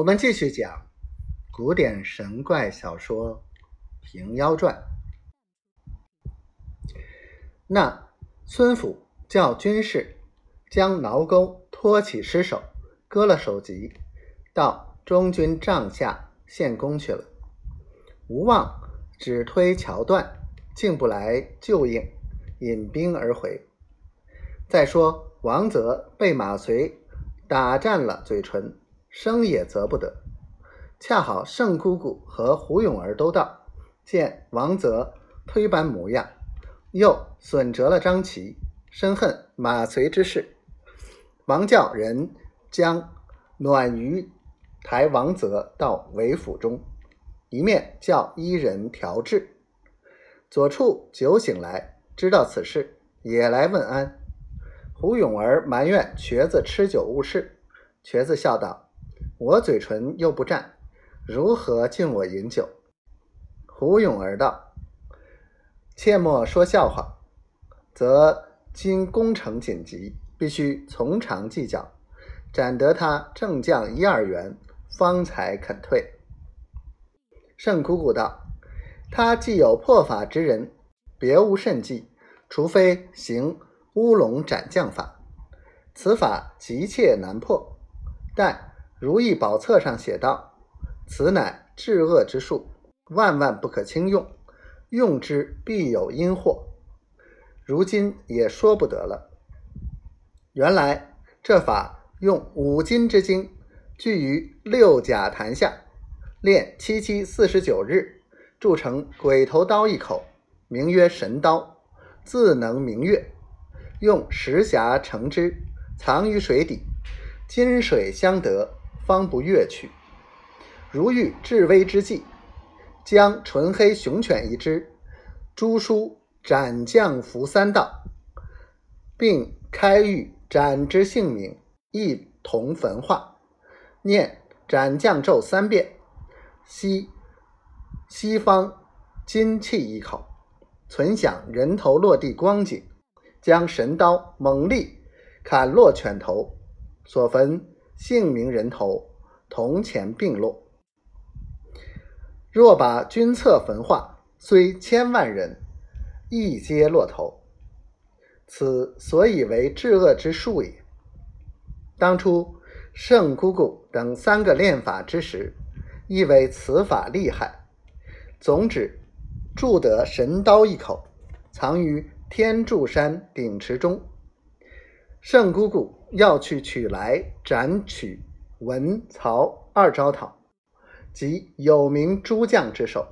我们继续讲古典神怪小说《平妖传》。那孙府叫军士将挠钩托起尸首，割了首级，到中军帐下献功去了。吴望只推桥断，进不来救应，引兵而回。再说王泽被马遂打占了嘴唇。生也则不得，恰好盛姑姑和胡永儿都到，见王泽推班模样，又损折了张琪，深恨马遂之事，王叫人将暖鱼抬王泽到韦府中，一面叫伊人调治。左处酒醒来，知道此事，也来问安。胡永儿埋怨瘸子吃酒误事，瘸子笑道。我嘴唇又不战，如何敬我饮酒？胡勇儿道：“切莫说笑话，则今攻城紧急，必须从长计较，斩得他正将一二员，方才肯退。”盛姑姑道：“他既有破法之人，别无甚计，除非行乌龙斩将法，此法急切难破，但。”《如意宝册》上写道：“此乃治恶之术，万万不可轻用，用之必有因祸。”如今也说不得了。原来这法用五金之精，聚于六甲坛下，炼七七四十九日，铸成鬼头刀一口，名曰神刀，自能明月。用石匣盛之，藏于水底，金水相得。方不越去。如遇至危之际，将纯黑熊犬一只，朱书斩将符三道，并开玉斩之姓名，一同焚化。念斩将咒三遍，吸西方金气一口，存想人头落地光景，将神刀猛力砍落犬头，所焚。姓名人头铜钱并落，若把君策焚化，虽千万人，亦皆落头。此所以为治恶之术也。当初圣姑姑等三个练法之时，亦为此法厉害，总指铸得神刀一口，藏于天柱山顶池中。圣姑姑。要去取来斩取文曹二招讨，即有名诸将之首。